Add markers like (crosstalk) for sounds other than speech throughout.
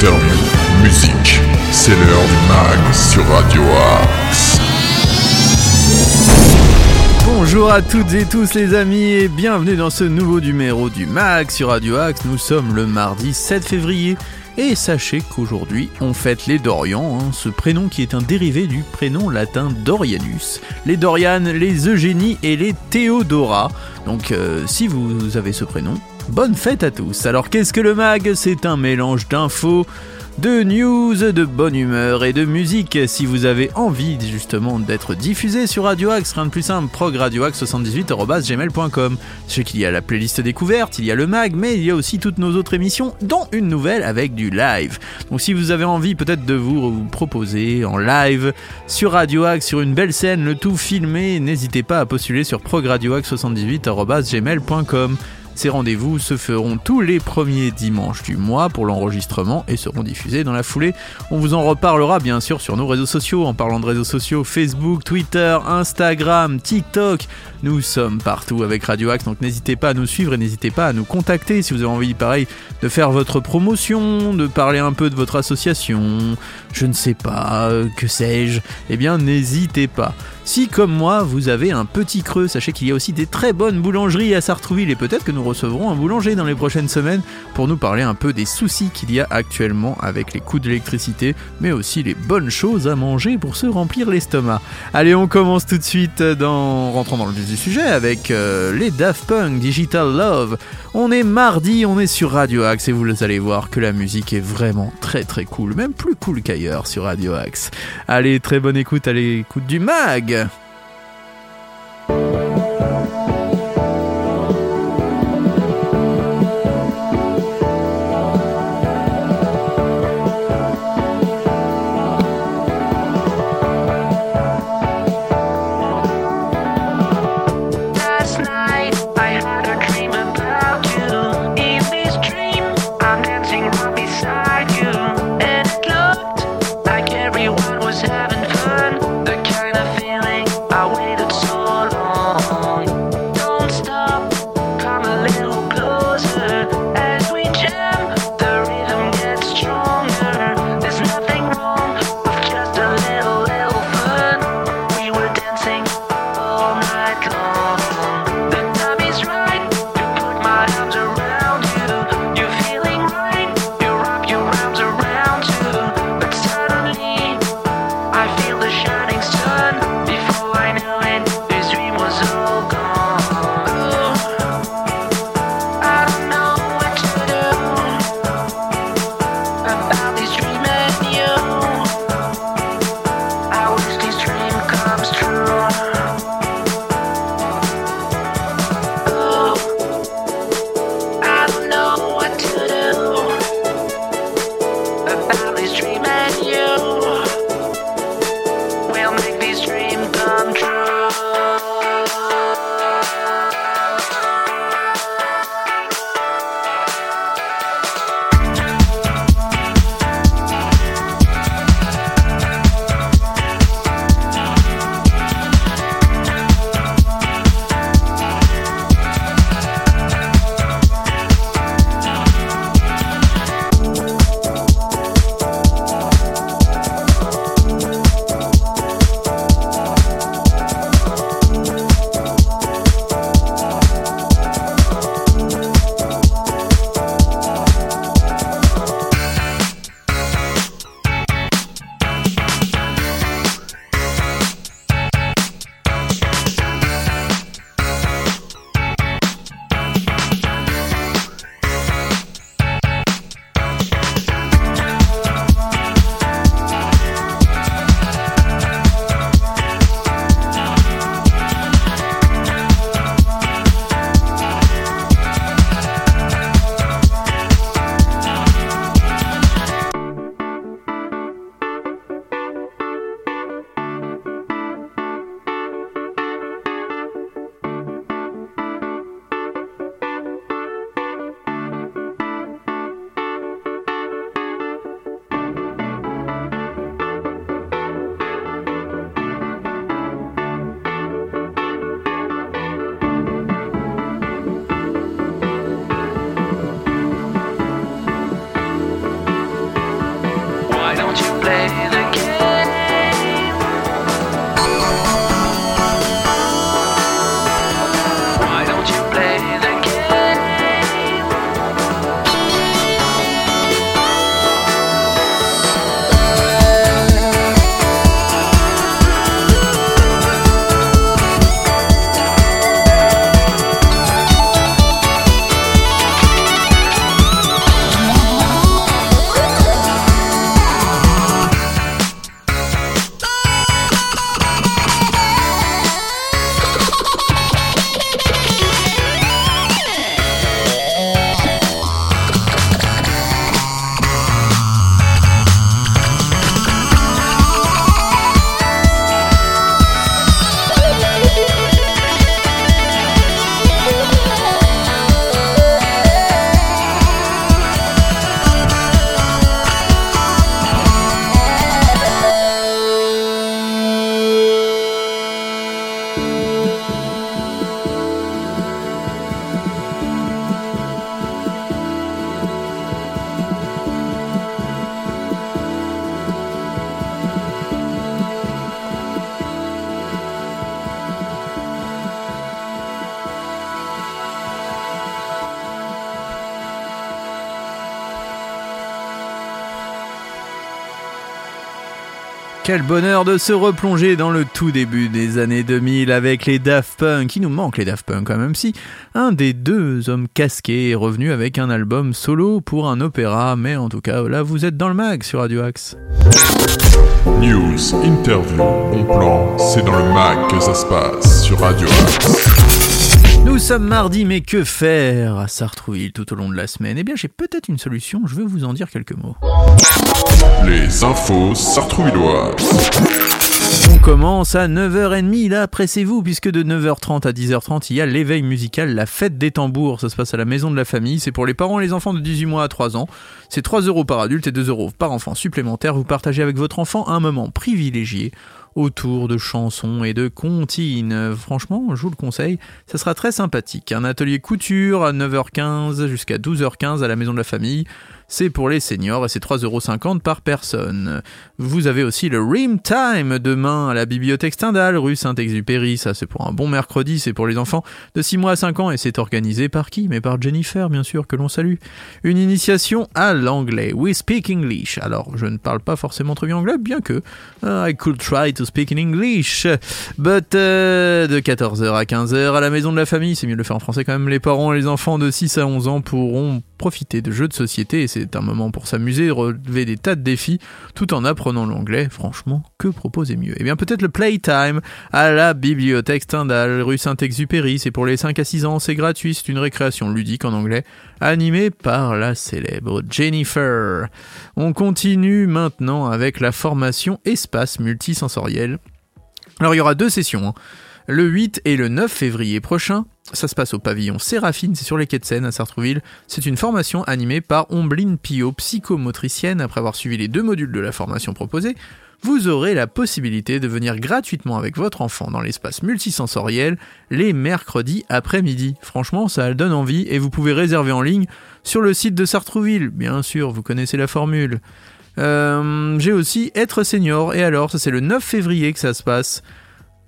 interviews, musique. C'est l'heure du mag sur Radio Axe. Bonjour à toutes et tous les amis et bienvenue dans ce nouveau numéro du MAG sur Radio Axe. Nous sommes le mardi 7 février et sachez qu'aujourd'hui on fête les Dorians, hein, ce prénom qui est un dérivé du prénom latin Dorianus, les Dorianes, les Eugénie et les Théodora. Donc euh, si vous avez ce prénom, bonne fête à tous. Alors qu'est-ce que le MAG? C'est un mélange d'infos de news, de bonne humeur et de musique. Si vous avez envie justement d'être diffusé sur Radio Axe, rien de plus simple, progradioaxe78.gmail.com. sais qu'il y a la playlist découverte, il y a le mag, mais il y a aussi toutes nos autres émissions, dont une nouvelle avec du live. Donc si vous avez envie peut-être de vous proposer en live sur Radio Axe, sur une belle scène, le tout filmé, n'hésitez pas à postuler sur progradioaxe78.gmail.com. Ces rendez-vous se feront tous les premiers dimanches du mois pour l'enregistrement et seront diffusés dans la foulée. On vous en reparlera bien sûr sur nos réseaux sociaux. En parlant de réseaux sociaux, Facebook, Twitter, Instagram, TikTok, nous sommes partout avec Radio Axe, donc n'hésitez pas à nous suivre et n'hésitez pas à nous contacter si vous avez envie, pareil, de faire votre promotion, de parler un peu de votre association, je ne sais pas, euh, que sais-je, eh bien n'hésitez pas. Si comme moi vous avez un petit creux, sachez qu'il y a aussi des très bonnes boulangeries à Sartrouville et peut-être que nous recevrons un boulanger dans les prochaines semaines pour nous parler un peu des soucis qu'il y a actuellement avec les coûts d'électricité, mais aussi les bonnes choses à manger pour se remplir l'estomac. Allez, on commence tout de suite dans rentrant dans le vif du sujet avec euh, les Daft Punk Digital Love. On est mardi, on est sur Radio Axe et vous allez voir que la musique est vraiment très très cool, même plus cool qu'ailleurs sur Radio Axe. Allez, très bonne écoute à l'écoute du mag. Yeah. Quel bonheur de se replonger dans le tout début des années 2000 avec les Daft Punk. Il nous manque les Daft Punk quand même si un des deux hommes casqués est revenu avec un album solo pour un opéra. Mais en tout cas, là vous êtes dans le mag sur Radio Axe. News, interview, bon plan, c'est dans le mag que ça se passe sur Radio Axe. Nous sommes mardi, mais que faire à Sartrouville tout au long de la semaine? Eh bien, j'ai peut-être une solution, je vais vous en dire quelques mots. Les infos sartrouvilloises. On commence à 9h30, là, pressez-vous, puisque de 9h30 à 10h30, il y a l'éveil musical, la fête des tambours. Ça se passe à la maison de la famille, c'est pour les parents et les enfants de 18 mois à 3 ans. C'est 3 euros par adulte et 2 euros par enfant supplémentaire. Vous partagez avec votre enfant un moment privilégié autour de chansons et de comptines. Franchement, je vous le conseille, ça sera très sympathique. Un atelier couture à 9h15 jusqu'à 12h15 à la maison de la famille. C'est pour les seniors et c'est 3,50€ par personne. Vous avez aussi le Rim Time demain à la bibliothèque Stendhal, rue Saint-Exupéry. Ça, c'est pour un bon mercredi, c'est pour les enfants de 6 mois à 5 ans et c'est organisé par qui? Mais par Jennifer, bien sûr, que l'on salue. Une initiation à l'anglais. We speak English. Alors, je ne parle pas forcément très bien anglais, bien que uh, I could try to speak in English. But uh, de 14h à 15h à la maison de la famille, c'est mieux de le faire en français quand même. Les parents et les enfants de 6 à 11 ans pourront profiter de jeux de société et c'est un moment pour s'amuser, relever des tas de défis tout en apprenant l'anglais. Franchement, que proposer mieux? Eh bien peut-être le Playtime à la bibliothèque Stendhal, rue Saint-Exupéry, c'est pour les 5 à 6 ans, c'est gratuit, c'est une récréation ludique en anglais, animée par la célèbre Jennifer. On continue maintenant avec la formation espace multisensoriel. Alors il y aura deux sessions. hein. Le 8 et le 9 février prochain, ça se passe au pavillon Séraphine, c'est sur les quais de Seine à Sartrouville. C'est une formation animée par Ombline Pio, psychomotricienne. Après avoir suivi les deux modules de la formation proposée, vous aurez la possibilité de venir gratuitement avec votre enfant dans l'espace multisensoriel les mercredis après-midi. Franchement, ça donne envie et vous pouvez réserver en ligne sur le site de Sartrouville. Bien sûr, vous connaissez la formule. Euh, J'ai aussi Être Senior, et alors, ça c'est le 9 février que ça se passe.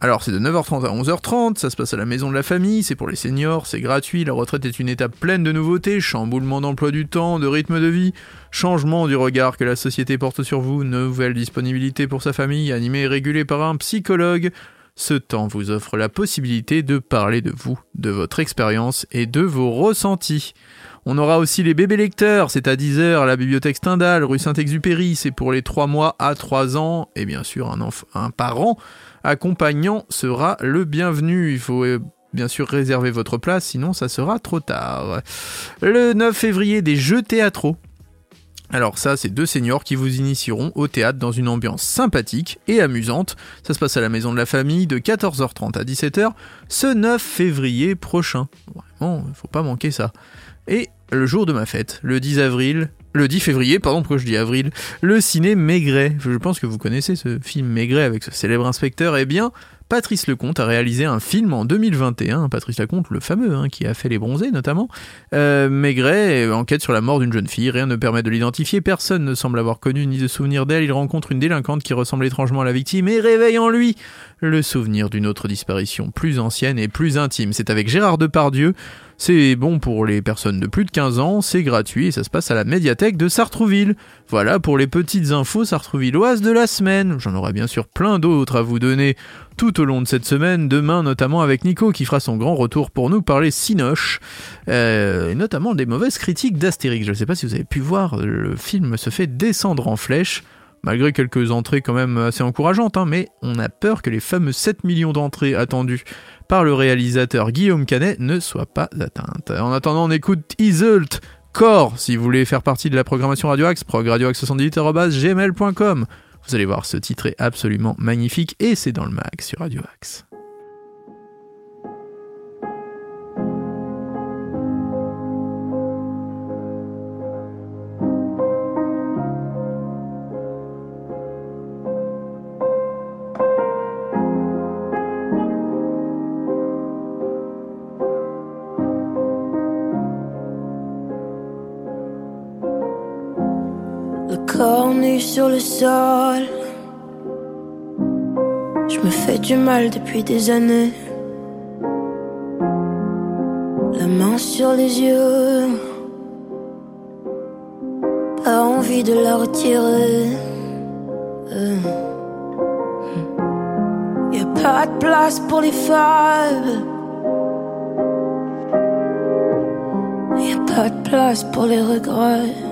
Alors c'est de 9h30 à 11h30, ça se passe à la maison de la famille, c'est pour les seniors, c'est gratuit, la retraite est une étape pleine de nouveautés, chamboulement d'emploi du temps, de rythme de vie, changement du regard que la société porte sur vous, nouvelle disponibilité pour sa famille, animée et régulée par un psychologue. Ce temps vous offre la possibilité de parler de vous, de votre expérience et de vos ressentis. On aura aussi les bébés lecteurs, c'est à 10h à la bibliothèque Stendhal, rue Saint-Exupéry, c'est pour les 3 mois à 3 ans, et bien sûr un, parent accompagnant sera le bienvenu. Il faut euh, bien sûr réserver votre place, sinon ça sera trop tard. Le 9 février, des jeux théâtraux. Alors ça, c'est deux seniors qui vous initieront au théâtre dans une ambiance sympathique et amusante. Ça se passe à la maison de la famille de 14h30 à 17h ce 9 février prochain. Vraiment, faut pas manquer ça. Et le jour de ma fête, le 10 avril, le 10 février, pardon, pourquoi je dis avril, le ciné Maigret. Je pense que vous connaissez ce film Maigret avec ce célèbre inspecteur. Eh bien, Patrice Lecomte a réalisé un film en 2021. Patrice Lecomte, le fameux, hein, qui a fait Les Bronzés notamment. Euh, Maigret enquête sur la mort d'une jeune fille. Rien ne permet de l'identifier. Personne ne semble avoir connu ni de souvenir d'elle. Il rencontre une délinquante qui ressemble étrangement à la victime et réveille en lui le souvenir d'une autre disparition plus ancienne et plus intime. C'est avec Gérard Depardieu. C'est bon pour les personnes de plus de 15 ans, c'est gratuit et ça se passe à la médiathèque de Sartrouville. Voilà pour les petites infos sartrouvilloises de la semaine. J'en aurai bien sûr plein d'autres à vous donner tout au long de cette semaine, demain notamment avec Nico qui fera son grand retour pour nous parler Cinoche, euh, et notamment des mauvaises critiques d'Astérix. Je ne sais pas si vous avez pu voir, le film se fait descendre en flèche, malgré quelques entrées quand même assez encourageantes, hein, mais on a peur que les fameux 7 millions d'entrées attendues par le réalisateur Guillaume Canet ne soient pas atteintes. En attendant, on écoute Isult Core, si vous voulez faire partie de la programmation Radio Axe, progradioaxe78.gmail.com. Vous allez voir, ce titre est absolument magnifique et c'est dans le mag sur Radio Axe. Sur le sol. Je me fais du mal depuis des années. La main sur les yeux. Pas envie de la retirer. Euh. Y a pas de place pour les fables. Y a pas de place pour les regrets.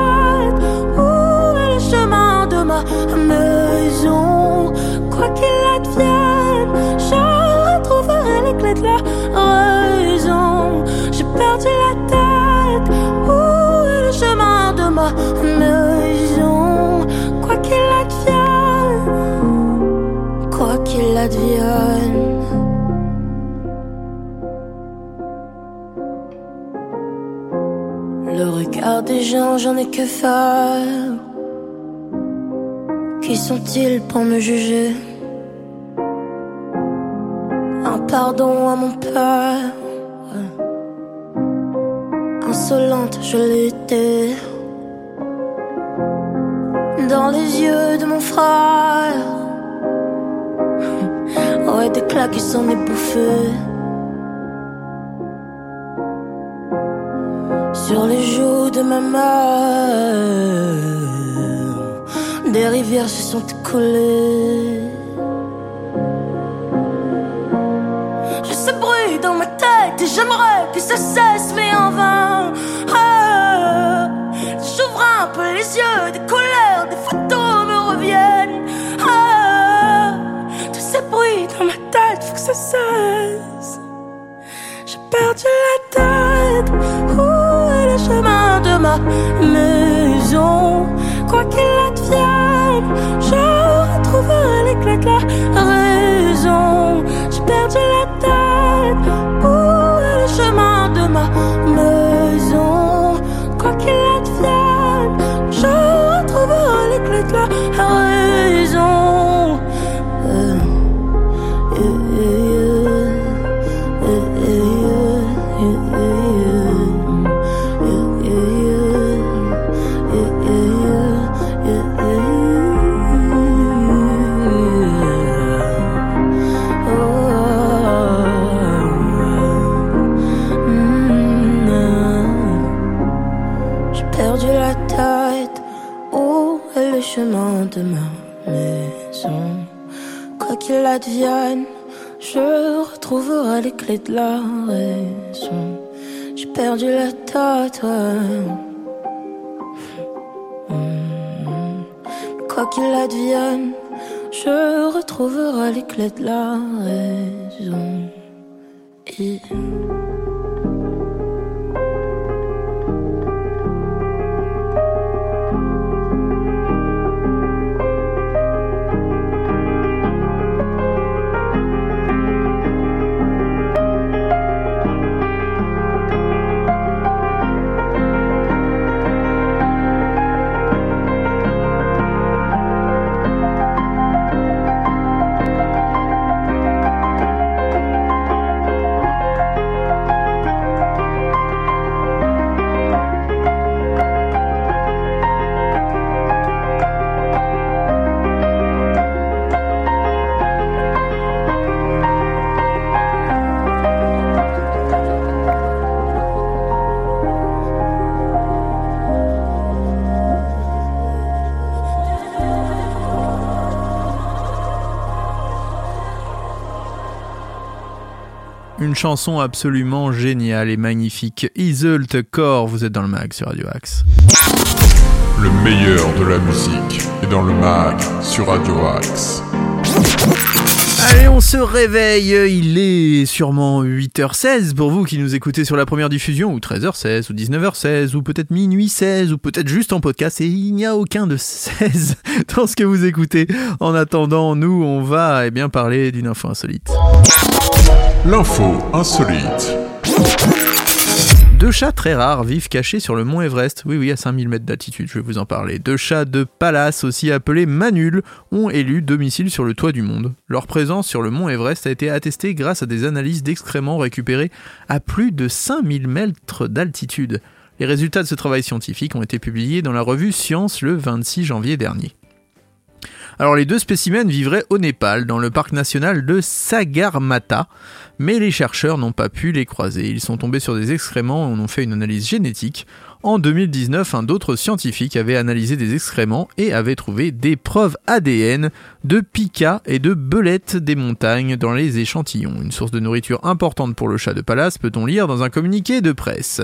La raison. J'ai perdu la tête. Où est le chemin de ma maison? Quoi qu'il advienne, quoi qu'il advienne. Le regard des gens, j'en ai que faire. Qui sont-ils pour me juger? Pardon à mon père. Insolente, je l'étais. Dans les yeux de mon frère. Ouais, des claques qui s'en. Sur les joues de ma mère, des rivières se sont écoulées. J'aimerais que ça cesse, mais en vain. Ah, J'ouvre un peu les yeux, des couleurs, des photos me reviennent. Ah, tous ces bruits dans ma tête, faut que ça cesse. J'ai perdu la tête. Où est le chemin de ma maison? Quoi qu'il advienne, je retrouverai clés de la raison. J'ai perdu la tête. Quoi qu'il advienne, je retrouverai les clés de la raison. Et... chanson absolument géniale et magnifique. Iseult Core, vous êtes dans le mag sur Radio Axe. Le meilleur de la musique est dans le mag sur Radio Axe. Allez, on se réveille. Il est sûrement 8h16 pour vous qui nous écoutez sur la première diffusion, ou 13h16, ou 19h16, ou peut-être minuit 16, ou peut-être juste en podcast. Et il n'y a aucun de 16 (laughs) dans ce que vous écoutez. En attendant, nous, on va eh bien parler d'une info insolite. L'info insolite. Deux chats très rares vivent cachés sur le mont Everest. Oui, oui, à 5000 mètres d'altitude, je vais vous en parler. Deux chats de Pallas, aussi appelés Manuls, ont élu domicile sur le toit du monde. Leur présence sur le mont Everest a été attestée grâce à des analyses d'excréments récupérés à plus de 5000 mètres d'altitude. Les résultats de ce travail scientifique ont été publiés dans la revue Science le 26 janvier dernier. Alors les deux spécimens vivraient au Népal, dans le parc national de Sagarmatha, mais les chercheurs n'ont pas pu les croiser. Ils sont tombés sur des excréments et en ont fait une analyse génétique. En 2019, un d'autres scientifiques avait analysé des excréments et avait trouvé des preuves ADN de pica et de belettes des montagnes dans les échantillons. Une source de nourriture importante pour le chat de Pallas, peut-on lire dans un communiqué de presse.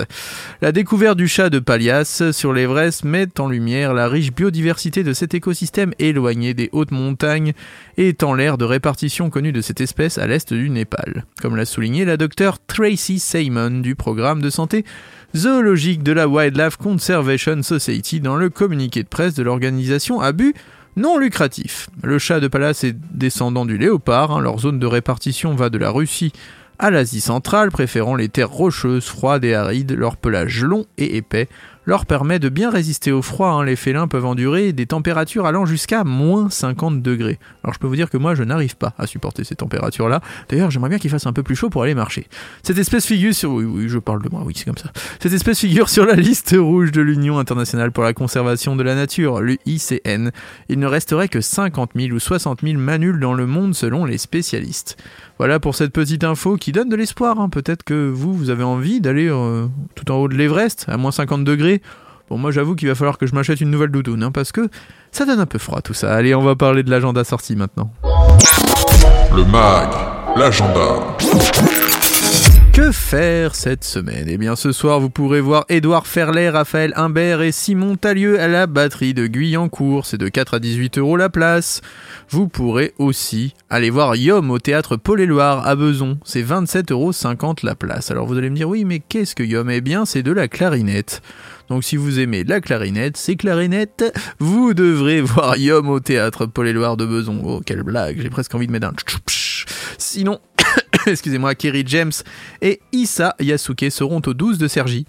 La découverte du chat de Pallias sur l'Everest met en lumière la riche biodiversité de cet écosystème éloigné des hautes montagnes et étend l'aire de répartition connue de cette espèce à l'est du Népal. Comme l'a souligné la docteure Tracy Simon du programme de santé zoologique de la Wildlife Conservation Society dans le communiqué de presse de l'organisation à non lucratif. Le chat de Pallas est descendant du léopard, hein. leur zone de répartition va de la Russie à l'Asie centrale, préférant les terres rocheuses, froides et arides, leur pelage long et épais leur permet de bien résister au froid. hein. Les félins peuvent endurer des températures allant jusqu'à moins 50 degrés. Alors je peux vous dire que moi je n'arrive pas à supporter ces températures-là. D'ailleurs j'aimerais bien qu'il fasse un peu plus chaud pour aller marcher. Cette espèce figure sur... Cette espèce figure sur la liste rouge de l'Union internationale pour la conservation de la nature, l'UICN. Il ne resterait que 50 000 ou 60 000 manuls dans le monde selon les spécialistes. Voilà pour cette petite info qui donne de l'espoir. hein. Peut-être que vous, vous avez envie d'aller euh, tout en haut de l'Everest, à moins 50 degrés. Bon, moi j'avoue qu'il va falloir que je m'achète une nouvelle doudoune, hein, parce que ça donne un peu froid tout ça. Allez, on va parler de l'agenda sortie maintenant. Le MAG, l'agenda. Que faire cette semaine? Eh bien ce soir vous pourrez voir Édouard Ferlet, Raphaël Imbert et Simon Talieu à la batterie de Guyancourt, c'est de 4 à 18 euros la place. Vous pourrez aussi aller voir Yom au théâtre Paul-et-Loire à Beson, c'est 27,50 euros la place. Alors vous allez me dire oui mais qu'est-ce que Yom? Eh bien c'est de la clarinette. Donc si vous aimez la clarinette, c'est clarinette, vous devrez voir Yom au théâtre Paul-et-Loire de Beson. Oh quelle blague, j'ai presque envie de mettre un. Sinon, (coughs) excusez-moi, Kerry James et Issa Yasuke seront au 12 de Sergi.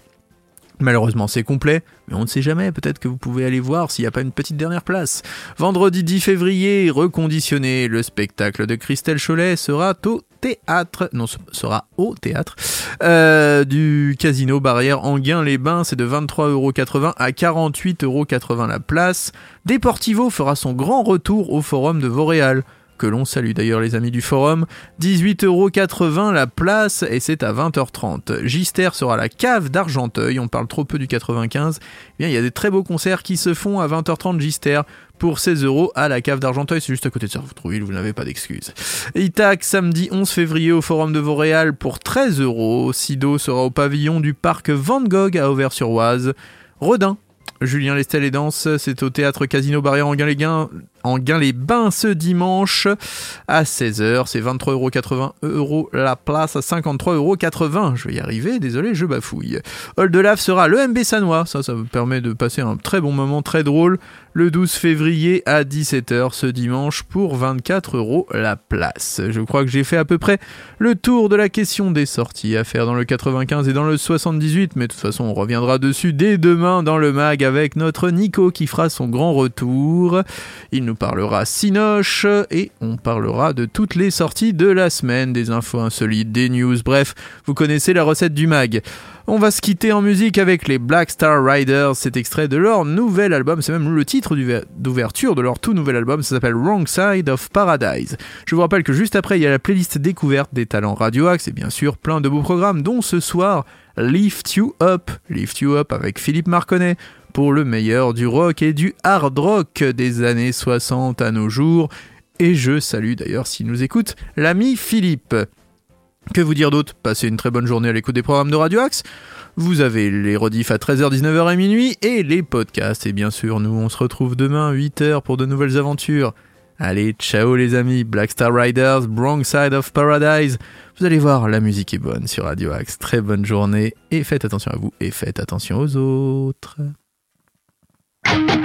Malheureusement, c'est complet, mais on ne sait jamais. Peut-être que vous pouvez aller voir s'il n'y a pas une petite dernière place. Vendredi 10 février, reconditionné, le spectacle de Christelle Cholet sera au théâtre, non, sera au théâtre, euh, du Casino Barrière Anguin-les-Bains. C'est de 23,80€ à 48,80€ la place. Deportivo fera son grand retour au Forum de Vauréal que l'on salue d'ailleurs les amis du forum. 18,80€ la place et c'est à 20h30. Gister sera la cave d'Argenteuil, on parle trop peu du 95. Eh bien, il y a des très beaux concerts qui se font à 20h30 Gister pour 16 euros à la cave d'Argenteuil, c'est juste à côté de Sartrouville, vous n'avez pas d'excuses. Itac, samedi 11 février au Forum de Vauréal pour 13 euros. Sido sera au pavillon du parc Van Gogh à Auvers-sur-Oise. Rodin Julien Lestel et Danse, c'est au théâtre Casino Barrière en Gain-les-Bains en Gain-les-Bains ce dimanche à 16h. C'est 23,80 euros la place à 53,80€. Je vais y arriver, désolé, je bafouille. Hall de Lave sera le MB Sanois. Ça, ça me permet de passer un très bon moment, très drôle. Le 12 février à 17h ce dimanche pour 24 euros la place. Je crois que j'ai fait à peu près le tour de la question des sorties à faire dans le 95 et dans le 78. Mais de toute façon, on reviendra dessus dès demain dans le mag avec notre Nico qui fera son grand retour. Il nous parlera Sinoche et on parlera de toutes les sorties de la semaine, des infos insolites, des news, bref, vous connaissez la recette du mag. On va se quitter en musique avec les Black Star Riders, cet extrait de leur nouvel album, c'est même le titre d'ouver- d'ouverture de leur tout nouvel album, ça s'appelle Wrong Side of Paradise. Je vous rappelle que juste après, il y a la playlist découverte des talents Radio Axe et bien sûr plein de beaux programmes, dont ce soir Lift You Up, Lift You Up avec Philippe Marconnet pour le meilleur du rock et du hard rock des années 60 à nos jours. Et je salue d'ailleurs, s'il nous écoute, l'ami Philippe. Que vous dire d'autre? Passez une très bonne journée à l'écoute des programmes de Radio Axe. Vous avez les rediffs à 13h, 19h et minuit et les podcasts. Et bien sûr, nous, on se retrouve demain 8h pour de nouvelles aventures. Allez, ciao les amis, Black Star Riders, Wrong Side of Paradise. Vous allez voir, la musique est bonne sur Radio Axe. Très bonne journée et faites attention à vous et faites attention aux autres. thank you.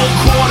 Quarter